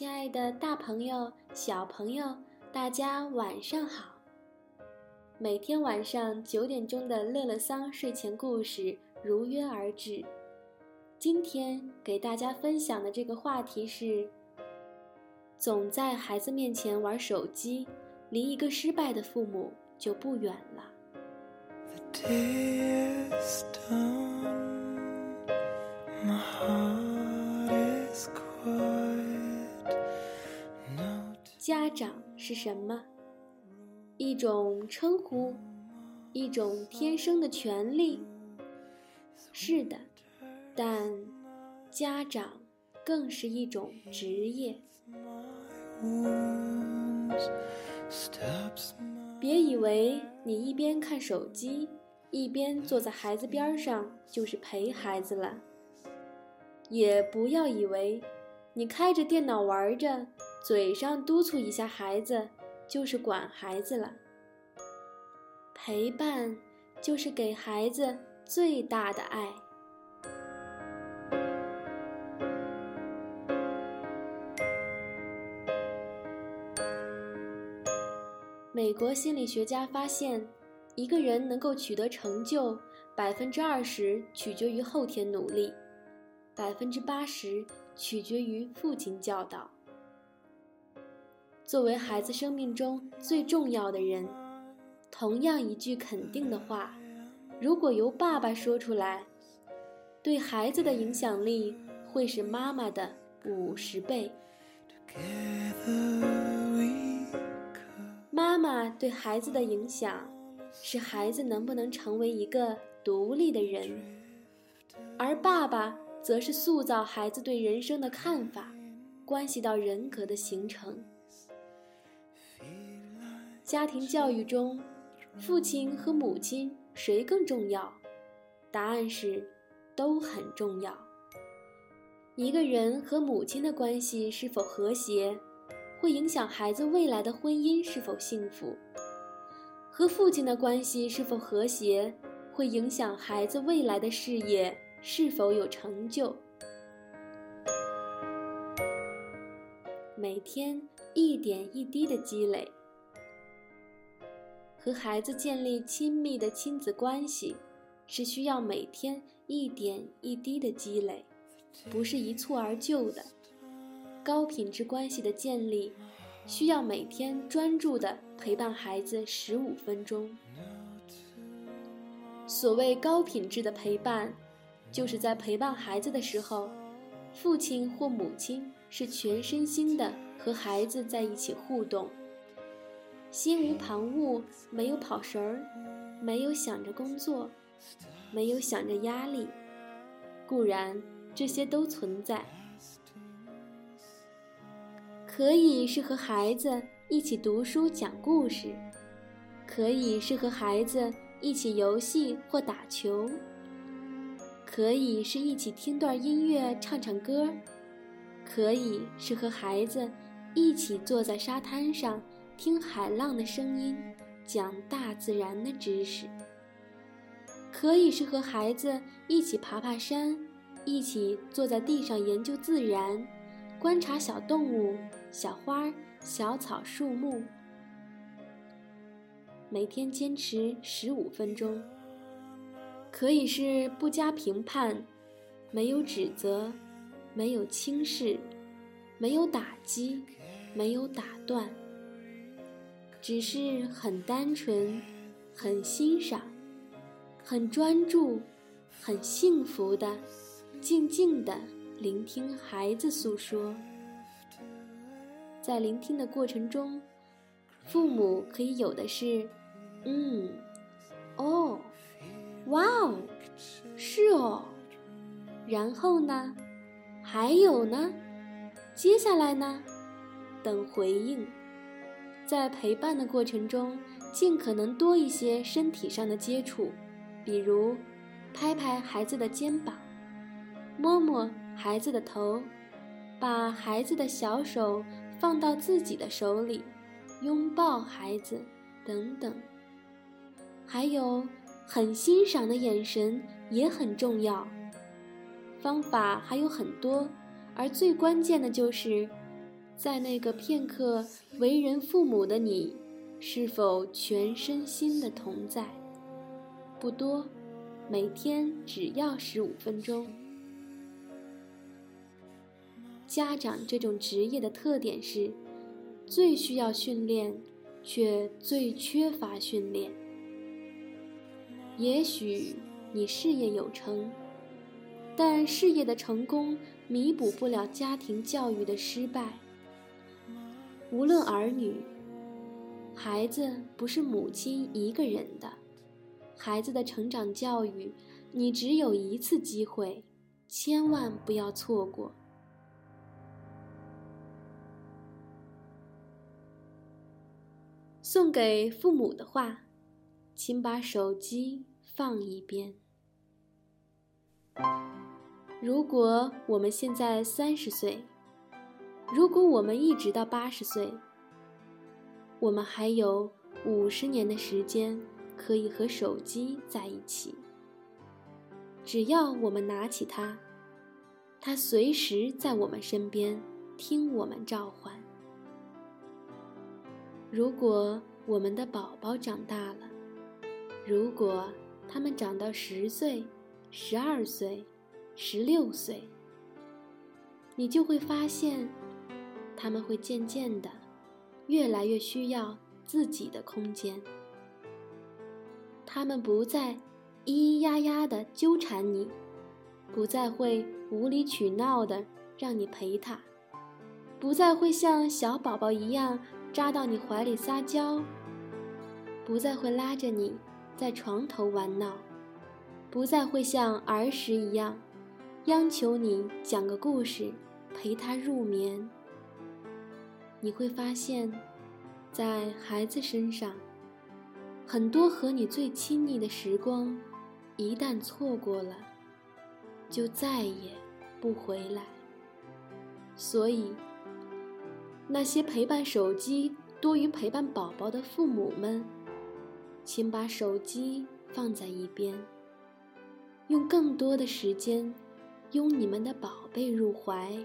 亲爱的大朋友、小朋友，大家晚上好！每天晚上九点钟的乐乐桑睡前故事如约而至。今天给大家分享的这个话题是：总在孩子面前玩手机，离一个失败的父母就不远了。The My heart is quiet. 家长是什么？一种称呼，一种天生的权利。是的，但家长更是一种职业。别以为你一边看手机，一边坐在孩子边上就是陪孩子了。也不要以为你开着电脑玩着。嘴上督促一下孩子，就是管孩子了。陪伴就是给孩子最大的爱。美国心理学家发现，一个人能够取得成就，百分之二十取决于后天努力，百分之八十取决于父亲教导。作为孩子生命中最重要的人，同样一句肯定的话，如果由爸爸说出来，对孩子的影响力会是妈妈的五十倍。妈妈对孩子的影响，是孩子能不能成为一个独立的人，而爸爸则是塑造孩子对人生的看法，关系到人格的形成。家庭教育中，父亲和母亲谁更重要？答案是，都很重要。一个人和母亲的关系是否和谐，会影响孩子未来的婚姻是否幸福；和父亲的关系是否和谐，会影响孩子未来的事业是否有成就。每天一点一滴的积累。和孩子建立亲密的亲子关系，是需要每天一点一滴的积累，不是一蹴而就的。高品质关系的建立，需要每天专注的陪伴孩子十五分钟。所谓高品质的陪伴，就是在陪伴孩子的时候，父亲或母亲是全身心的和孩子在一起互动。心无旁骛，没有跑神儿，没有想着工作，没有想着压力。固然这些都存在，可以是和孩子一起读书讲故事，可以是和孩子一起游戏或打球，可以是一起听段音乐唱唱歌，可以是和孩子一起坐在沙滩上。听海浪的声音，讲大自然的知识，可以是和孩子一起爬爬山，一起坐在地上研究自然，观察小动物、小花、小草、树木。每天坚持十五分钟，可以是不加评判，没有指责，没有轻视，没有打击，没有打断。只是很单纯，很欣赏，很专注，很幸福的，静静的聆听孩子诉说。在聆听的过程中，父母可以有的是，嗯，哦，哇哦，是哦，然后呢，还有呢，接下来呢，等回应。在陪伴的过程中，尽可能多一些身体上的接触，比如拍拍孩子的肩膀，摸摸孩子的头，把孩子的小手放到自己的手里，拥抱孩子，等等。还有很欣赏的眼神也很重要。方法还有很多，而最关键的就是。在那个片刻为人父母的你，是否全身心的同在？不多，每天只要十五分钟。家长这种职业的特点是，最需要训练，却最缺乏训练。也许你事业有成，但事业的成功弥补不了家庭教育的失败。无论儿女，孩子不是母亲一个人的。孩子的成长教育，你只有一次机会，千万不要错过。送给父母的话，请把手机放一边。如果我们现在三十岁，如果我们一直到八十岁，我们还有五十年的时间。可以和手机在一起。只要我们拿起它，它随时在我们身边，听我们召唤。如果我们的宝宝长大了，如果他们长到十岁、十二岁、十六岁，你就会发现，他们会渐渐的，越来越需要自己的空间。他们不再咿咿呀呀的纠缠你，不再会无理取闹的让你陪他，不再会像小宝宝一样扎到你怀里撒娇，不再会拉着你在床头玩闹，不再会像儿时一样央求你讲个故事陪他入眠。你会发现，在孩子身上。很多和你最亲密的时光，一旦错过了，就再也不回来。所以，那些陪伴手机多于陪伴宝宝的父母们，请把手机放在一边，用更多的时间拥你们的宝贝入怀，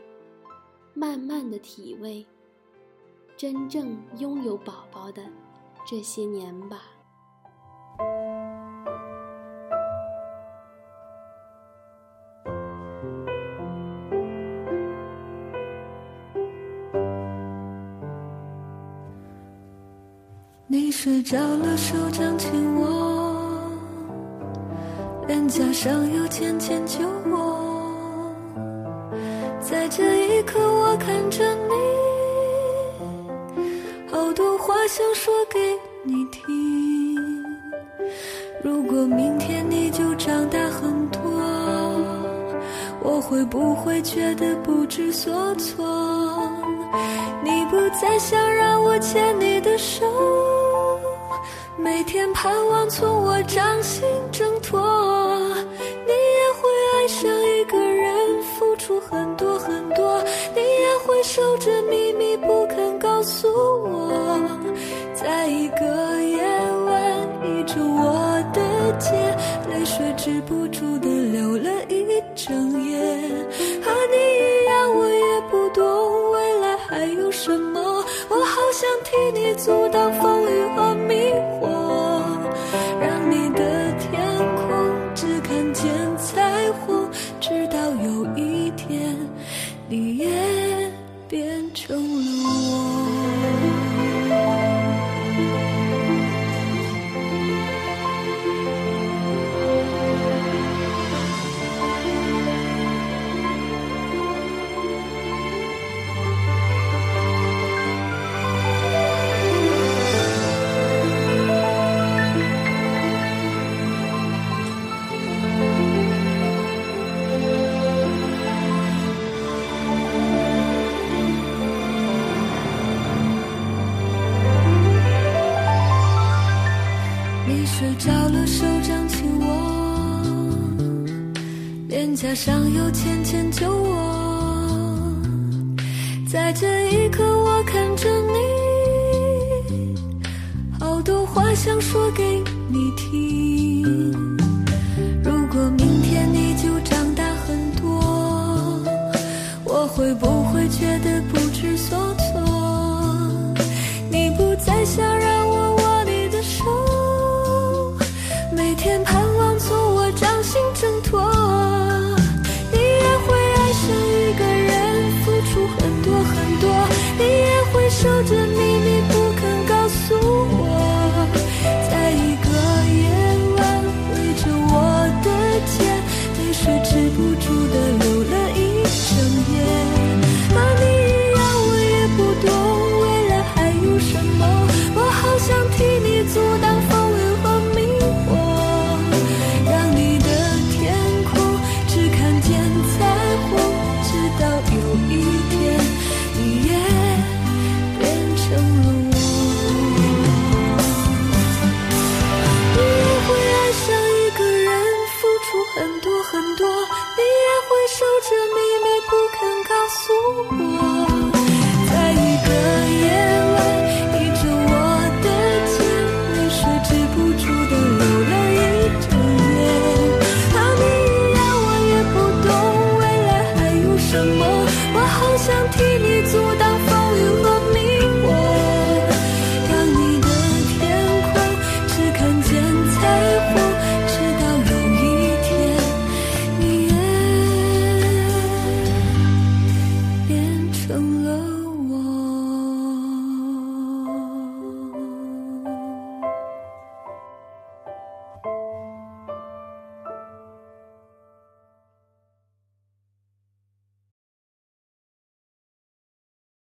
慢慢的体味真正拥有宝宝的这些年吧。你睡着了，手掌紧握，脸颊上有浅浅酒窝。在这一刻，我看着你，想说给你听。如果明天你就长大很多，我会不会觉得不知所措？你不再想让我牵你的手。每天盼望从我掌心挣脱，我好想替你阻挡风加上有浅浅酒窝，在这一刻我看着你，好多话想说给你听。守着你。